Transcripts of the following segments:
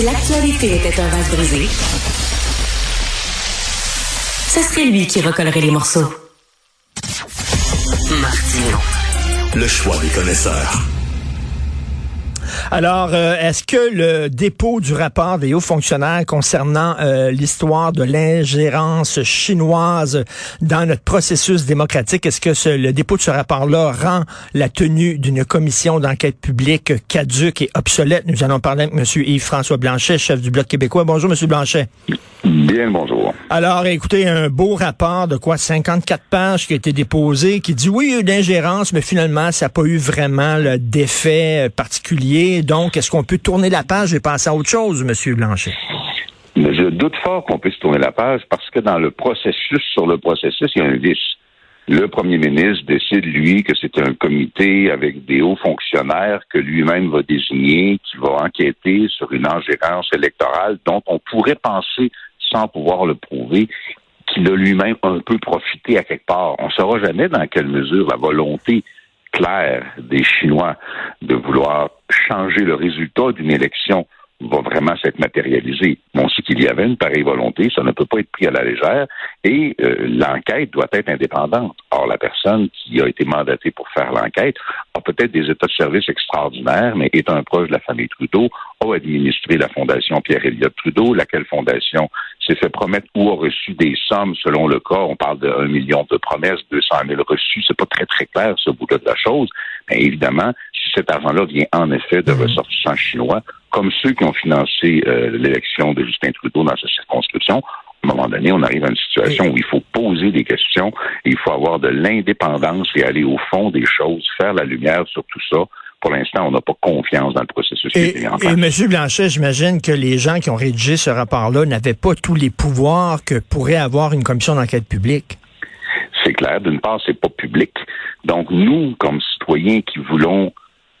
Si l'actualité était un vase brisé, ce serait lui qui recollerait les morceaux. Martino. Le choix des connaisseurs. Alors, euh, est-ce que le dépôt du rapport des hauts fonctionnaires concernant euh, l'histoire de l'ingérence chinoise dans notre processus démocratique, est-ce que ce, le dépôt de ce rapport-là rend la tenue d'une commission d'enquête publique caduque et obsolète? Nous allons parler avec M. Yves-François Blanchet, chef du Bloc québécois. Bonjour, M. Blanchet. Bien, bonjour. Alors, écoutez, un beau rapport de quoi? 54 pages qui a été déposé, qui dit oui, il y a eu d'ingérence, mais finalement, ça n'a pas eu vraiment d'effet particulier. Donc, est-ce qu'on peut tourner la page et passer à autre chose, M. Blanchet? Mais je doute fort qu'on puisse tourner la page parce que dans le processus, sur le processus, il y a un vice. Le premier ministre décide, lui, que c'est un comité avec des hauts fonctionnaires que lui-même va désigner, qui va enquêter sur une ingérence électorale dont on pourrait penser sans pouvoir le prouver, qu'il a lui-même un peu profité à quelque part. On ne saura jamais dans quelle mesure la volonté claire des Chinois de vouloir changer le résultat d'une élection va vraiment s'être matérialisée. On sait qu'il y avait une pareille volonté, ça ne peut pas être pris à la légère, et euh, l'enquête doit être indépendante. Or, la personne qui a été mandatée pour faire l'enquête a peut-être des états de service extraordinaires, mais est un proche de la famille Trudeau, a administré la fondation Pierre-Éliott Trudeau, laquelle fondation s'est fait promettre ou a reçu des sommes selon le cas. On parle de 1 million de promesses, 200 000 reçus. C'est pas très, très clair, ce bout-là de la chose. Mais évidemment, si cet argent-là vient en effet de mmh. ressortissants chinois, comme ceux qui ont financé euh, l'élection de Justin Trudeau dans sa circonscription, à un moment donné, on arrive à une situation où il faut poser des questions et il faut avoir de l'indépendance et aller au fond des choses, faire la lumière sur tout ça. Pour l'instant, on n'a pas confiance dans le processus. Et, et M. Blanchet, j'imagine que les gens qui ont rédigé ce rapport-là n'avaient pas tous les pouvoirs que pourrait avoir une commission d'enquête publique. C'est clair. D'une part, c'est pas public. Donc, nous, comme citoyens qui voulons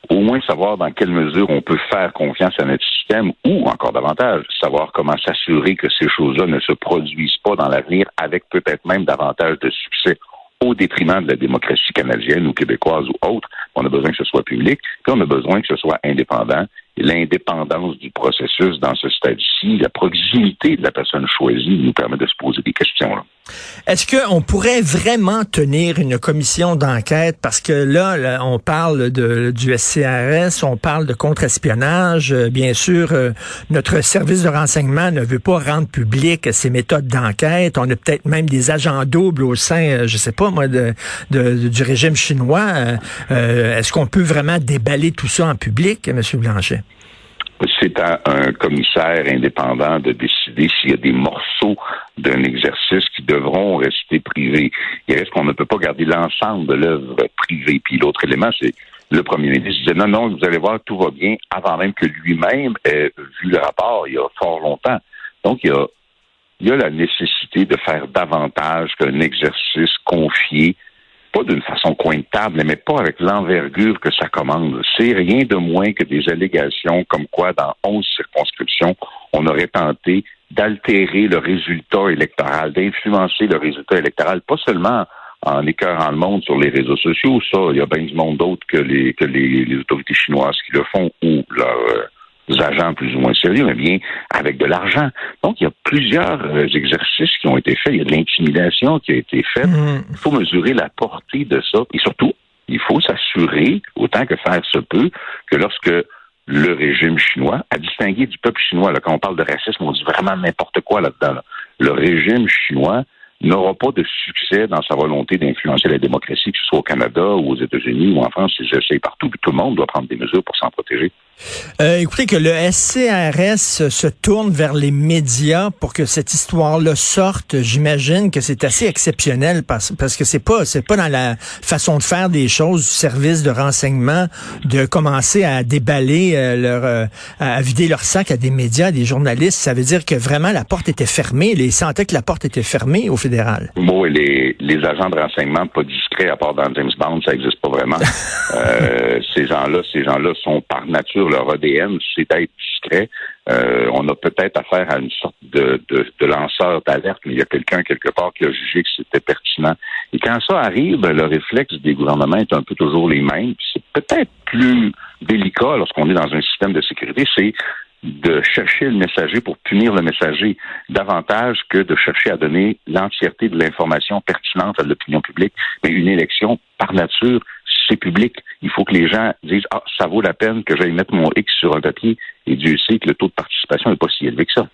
au moins savoir dans quelle mesure on peut faire confiance à notre système ou, encore davantage, savoir comment s'assurer que ces choses-là ne se produisent pas dans l'avenir avec peut-être même davantage de succès au détriment de la démocratie canadienne ou québécoise ou autre. On a besoin que ce soit public, puis on a besoin que ce soit indépendant l'indépendance du processus dans ce stade-ci, la proximité de la personne choisie nous permet de se poser des questions. Est-ce qu'on pourrait vraiment tenir une commission d'enquête? Parce que là, on parle de, du SCRS, on parle de contre-espionnage. Euh, bien sûr, euh, notre service de renseignement ne veut pas rendre public ses méthodes d'enquête. On a peut-être même des agents doubles au sein, euh, je sais pas moi, du régime chinois. Est-ce qu'on peut vraiment déballer tout ça en public, M. Blanchet? C'est à un commissaire indépendant de décider s'il y a des morceaux d'un exercice qui devront rester privés. Il reste qu'on ne peut pas garder l'ensemble de l'œuvre privée. Puis l'autre élément, c'est le premier ministre disait non, non, vous allez voir, tout va bien, avant même que lui-même ait vu le rapport il y a fort longtemps. Donc, il y a, il y a la nécessité de faire davantage qu'un exercice confié pas d'une façon coin de table, mais pas avec l'envergure que ça commande. C'est rien de moins que des allégations comme quoi, dans onze circonscriptions, on aurait tenté d'altérer le résultat électoral, d'influencer le résultat électoral, pas seulement en écœurant le monde sur les réseaux sociaux, ça, il y a bien du monde d'autre que les que les, les, autorités chinoises qui le font ou leur euh, agents plus ou moins sérieux, mais bien avec de l'argent. Donc, il y a plusieurs euh, exercices qui ont été faits. Il y a de l'intimidation qui a été faite. Mm. Il faut mesurer la portée de ça. Et surtout, il faut s'assurer, autant que faire se peut, que lorsque le régime chinois, à distinguer du peuple chinois. Là, quand on parle de racisme, on dit vraiment n'importe quoi là-dedans. Le régime chinois n'aura pas de succès dans sa volonté d'influencer la démocratie, que ce soit au Canada ou aux États-Unis ou en France, ils essayent partout, puis tout le monde doit prendre des mesures pour s'en protéger. Euh, écoutez, que le SCRS se tourne vers les médias pour que cette histoire-là sorte, j'imagine que c'est assez exceptionnel parce, parce que c'est pas c'est pas dans la façon de faire des choses du service de renseignement de commencer à déballer euh, leur euh, à vider leur sac à des médias, à des journalistes. Ça veut dire que vraiment la porte était fermée. Les sentaient que la porte était fermée au fédéral. Bon, les, les agents de renseignement pas discrets à part dans James Bond, ça existe pas vraiment. ces gens-là, ces gens-là sont par nature leur ADN, c'est d'être discret. Euh, on a peut-être affaire à une sorte de, de, lanceur d'alerte, mais il y a quelqu'un quelque part qui a jugé que c'était pertinent. Et quand ça arrive, le réflexe des gouvernements est un peu toujours les mêmes. C'est peut-être plus délicat lorsqu'on est dans un système de sécurité, c'est de chercher le messager pour punir le messager davantage que de chercher à donner l'entièreté de l'information pertinente à l'opinion publique. Mais une élection, par nature, c'est public. Il faut que les gens disent Ah, ça vaut la peine que j'aille mettre mon X sur un papier. Et Dieu sait que le taux de participation n'est pas si élevé que ça.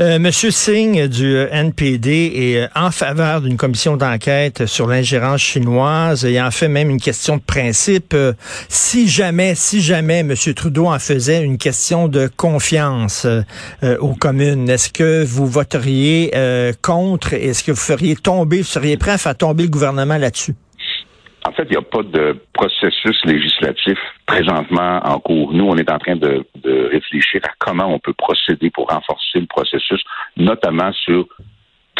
Euh, Monsieur Singh du NPD est euh, en faveur d'une commission d'enquête sur l'ingérence chinoise. Il en fait même une question de principe. Euh, si jamais, si jamais Monsieur Trudeau en faisait une question de confiance aux communes, est-ce que vous voteriez contre Est-ce que vous feriez tomber, vous seriez prêt à faire tomber le gouvernement là-dessus? En fait, il n'y a pas de processus législatif présentement en cours. Nous, on est en train de, réfléchir à comment on peut procéder pour renforcer le processus, notamment sur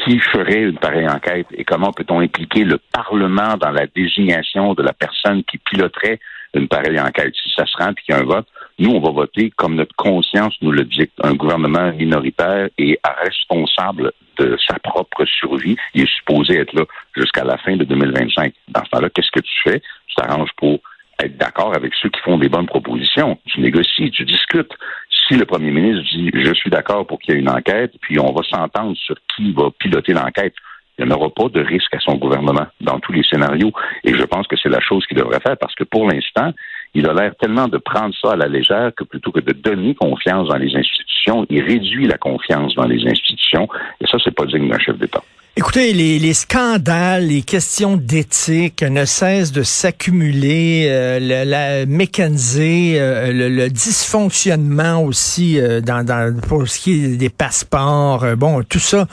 qui ferait une pareille enquête et comment peut-on impliquer le Parlement dans la désignation de la personne qui piloterait une pareille enquête. Si ça se rend et qu'il y a un vote, nous, on va voter comme notre conscience nous le dicte. Un gouvernement minoritaire et responsable de sa propre survie. Il est supposé être là jusqu'à la fin de 2025. Dans ce temps-là, qu'est-ce que tu fais? Tu t'arranges pour être d'accord avec ceux qui font des bonnes propositions. Tu négocies, tu discutes. Si le premier ministre dit je suis d'accord pour qu'il y ait une enquête, puis on va s'entendre sur qui va piloter l'enquête, il n'y aura pas de risque à son gouvernement dans tous les scénarios. Et je pense que c'est la chose qu'il devrait faire parce que pour l'instant, il a l'air tellement de prendre ça à la légère que plutôt que de donner confiance dans les institutions, il réduit la confiance dans les institutions. Et ça, c'est pas digne d'un chef d'État. Écoutez, les, scandales, les questions d'éthique ne cessent de s'accumuler. Euh, la mécanisée, euh, le, dysfonctionnement aussi euh, dans, dans, pour ce qui est des passeports, bon, tout ça.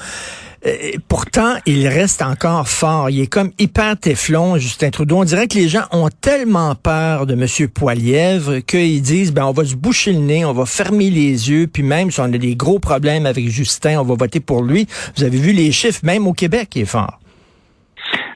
Euh, pourtant, il reste encore fort. Il est comme hyper téflon, Justin Trudeau. On dirait que les gens ont tellement peur de M. Poilièvre qu'ils disent, ben, on va se boucher le nez, on va fermer les yeux, puis même si on a des gros problèmes avec Justin, on va voter pour lui. Vous avez vu les chiffres, même au Québec, il est fort.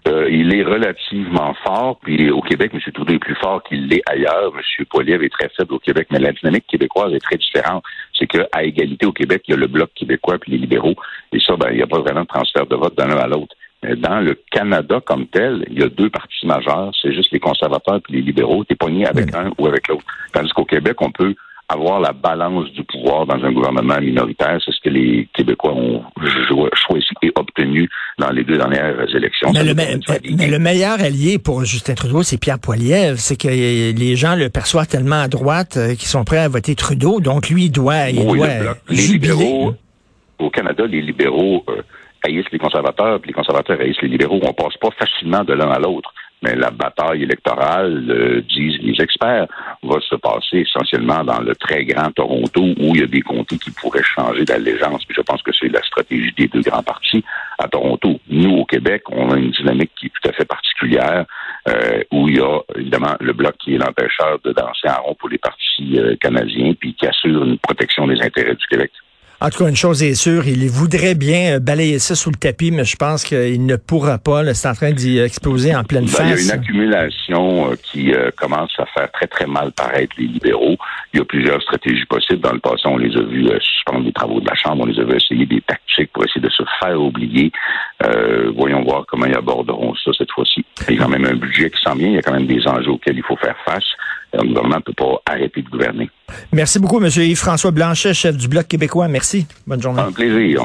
Euh, il est relativement fort, puis au Québec, M. Trudeau est plus fort qu'il l'est ailleurs. M. Poilievre est très faible au Québec, mais la dynamique québécoise est très différente. C'est qu'à égalité au Québec, il y a le Bloc québécois puis les libéraux, et ça, ben, il n'y a pas vraiment de transfert de vote d'un à l'autre. Dans le Canada comme tel, il y a deux partis majeurs, c'est juste les conservateurs puis les libéraux. T'es pogné avec un ou avec l'autre. Tandis qu'au Québec, on peut avoir la balance du pouvoir dans un gouvernement minoritaire. C'est ce que les Québécois ont choisi et obtenu dans les deux dernières élections. Mais, le, meilleur allié pour Justin Trudeau, c'est Pierre Poilievre. C'est que les gens le perçoivent tellement à droite euh, qu'ils sont prêts à voter Trudeau. Donc lui, il doit, il doit les libéraux, au Canada, les libéraux euh, haïssent les conservateurs, puis les conservateurs haïssent les libéraux. On passe pas facilement de l'un à l'autre. Mais la bataille électorale, euh, disent les experts, va se passer essentiellement dans le très grand Toronto où il y a des comtés qui pourraient changer d'allégeance. Je pense que c'est la stratégie des deux grands partis à Toronto. Nous, au Québec, on a une dynamique qui est tout à fait particulière euh, où il y a évidemment le bloc qui est l'empêcheur de danser en rond pour les partis euh, canadiens puis qui assure une protection des intérêts du Québec. En tout cas, une chose est sûre, il voudrait bien euh, balayer ça sous le tapis, mais je pense qu'il ne pourra pas. C'est en train d'y exploser en pleine face. Ben, il y a une accumulation euh, qui euh, commence à faire très, très mal paraître les libéraux. Il y a plusieurs stratégies possibles. Dans le passé, on les a vus suspendre les travaux de la Chambre, on les a vus essayer des tactiques pour essayer de se faire oublier. voyons voir comment ils aborderont ça cette fois-ci. Il y a quand même un budget qui s'en vient, il y a quand même des enjeux auxquels il faut faire face. Le gouvernement ne peut pas arrêter de gouverner. Merci beaucoup, M. Yves-François Blanchet, chef du Bloc québécois. Merci. Bonne journée. Un plaisir.